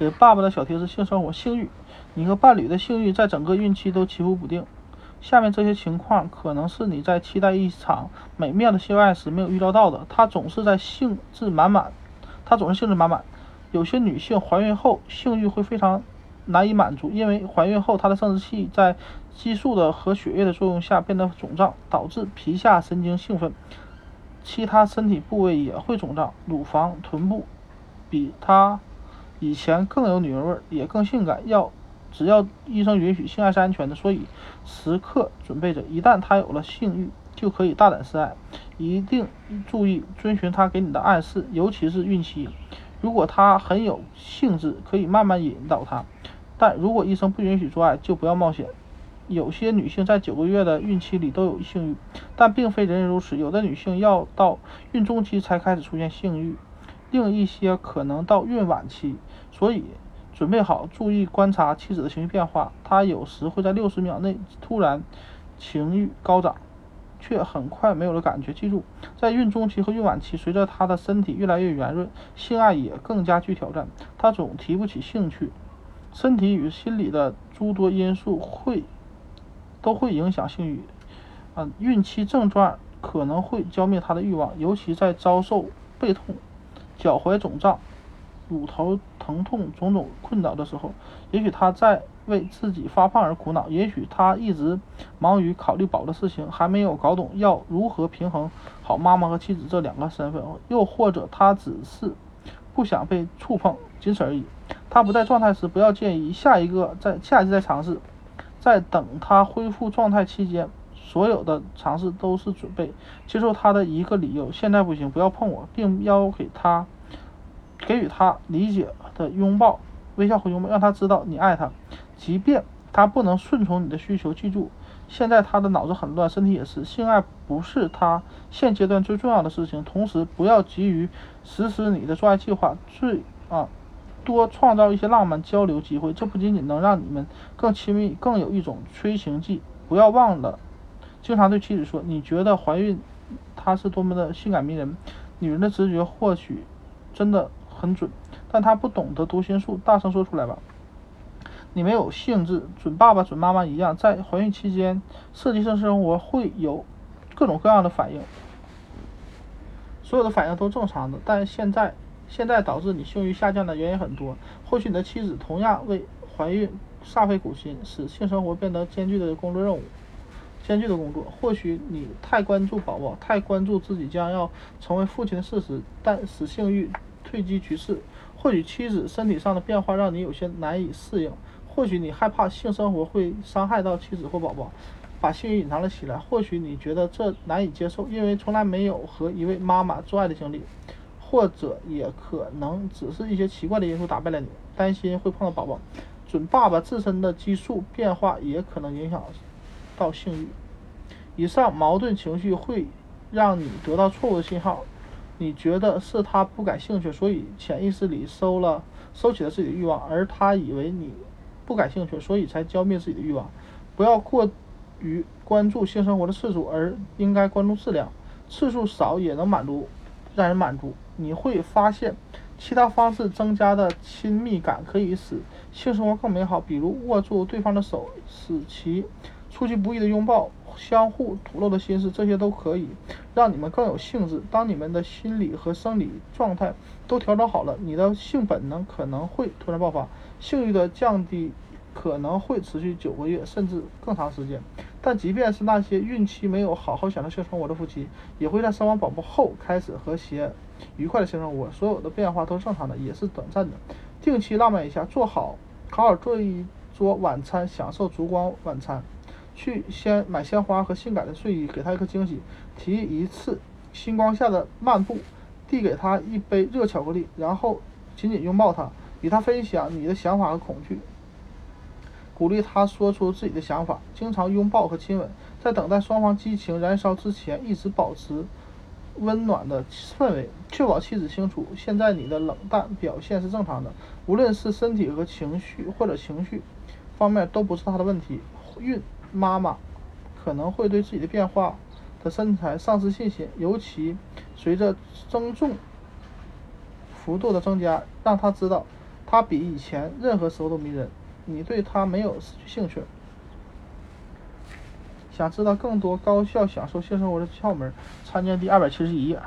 给爸爸的小贴士：性生活、性欲，你和伴侣的性欲在整个孕期都起伏不定。下面这些情况可能是你在期待一场美妙的性爱时没有预料到的。他总是在兴致满满，他总是兴致满满。有些女性怀孕后性欲会非常难以满足，因为怀孕后她的生殖器在激素的和血液的作用下变得肿胀，导致皮下神经兴奋。其他身体部位也会肿胀，乳房、臀部比她以前更有女人味，也更性感。要只要医生允许，性爱是安全的，所以时刻准备着，一旦她有了性欲，就可以大胆示爱。一定注意遵循他给你的暗示，尤其是孕期。如果他很有兴致，可以慢慢引导他；但如果医生不允许做爱，就不要冒险。有些女性在九个月的孕期里都有性欲，但并非人人如此。有的女性要到孕中期才开始出现性欲，另一些可能到孕晚期。所以，准备好，注意观察妻子的情绪变化。她有时会在六十秒内突然情欲高涨。却很快没有了感觉。记住，在孕中期和孕晚期，随着她的身体越来越圆润，性爱也更加具挑战。她总提不起兴趣。身体与心理的诸多因素会都会影响性欲。嗯，孕期症状可能会浇灭她的欲望，尤其在遭受背痛、脚踝肿胀。乳头疼痛种种困扰的时候，也许他在为自己发胖而苦恼，也许他一直忙于考虑宝的事情，还没有搞懂要如何平衡好妈妈和妻子这两个身份，又或者他只是不想被触碰，仅此而已。他不在状态时，不要建议下一个在下一次再尝试，在等他恢复状态期间，所有的尝试都是准备接受他的一个理由。现在不行，不要碰我，并要给他。给予他理解的拥抱、微笑和拥抱，让他知道你爱他，即便他不能顺从你的需求。记住，现在他的脑子很乱，身体也是。性爱不是他现阶段最重要的事情。同时，不要急于实施你的做爱计划，最啊多创造一些浪漫交流机会，这不仅仅能让你们更亲密，更有一种催情剂。不要忘了，经常对妻子说，你觉得怀孕她是多么的性感迷人。女人的直觉或许真的。很准，但她不懂得读心术，大声说出来吧。你没有兴致，准爸爸、准妈妈一样，在怀孕期间设计性生活会有各种各样的反应，所有的反应都正常的。但现在，现在导致你性欲下降的原因很多。或许你的妻子同样为怀孕煞费苦心，使性生活变得艰巨的工作任务，艰巨的工作。或许你太关注宝宝，太关注自己将要成为父亲的事实，但使性欲。退居局势，或许妻子身体上的变化让你有些难以适应，或许你害怕性生活会伤害到妻子或宝宝，把性欲隐藏了起来。或许你觉得这难以接受，因为从来没有和一位妈妈做爱的经历，或者也可能只是一些奇怪的因素打败了你，担心会碰到宝宝。准爸爸自身的激素变化也可能影响到性欲。以上矛盾情绪会让你得到错误的信号。你觉得是他不感兴趣，所以潜意识里收了收起了自己的欲望，而他以为你不感兴趣，所以才浇灭自己的欲望。不要过于关注性生活的次数，而应该关注质量。次数少也能满足，让人满足。你会发现，其他方式增加的亲密感可以使性生活更美好，比如握住对方的手，使其出其不意的拥抱。相互吐露的心事，这些都可以让你们更有兴致。当你们的心理和生理状态都调整好了，你的性本能可能会突然爆发。性欲的降低可能会持续九个月甚至更长时间。但即便是那些孕期没有好好享受性生活的夫妻，也会在生完宝宝后开始和谐愉快的性生活。所有的变化都是正常的，也是短暂的。定期浪漫一下，做好好好做一桌晚餐，享受烛光晚餐。去先买鲜花和性感的睡衣，给他一个惊喜。提一次星光下的漫步，递给他一杯热巧克力，然后紧紧拥抱他，与他分享你的想法和恐惧，鼓励他说出自己的想法。经常拥抱和亲吻，在等待双方激情燃烧之前，一直保持温暖的氛围，确保妻子清楚现在你的冷淡表现是正常的，无论是身体和情绪或者情绪方面都不是他的问题。孕。妈妈可能会对自己的变化的身材丧失信心，尤其随着增重幅度的增加，让她知道它比以前任何时候都迷人，你对它没有失去兴趣。想知道更多高效享受性生活的窍门，参见第二百七十一页。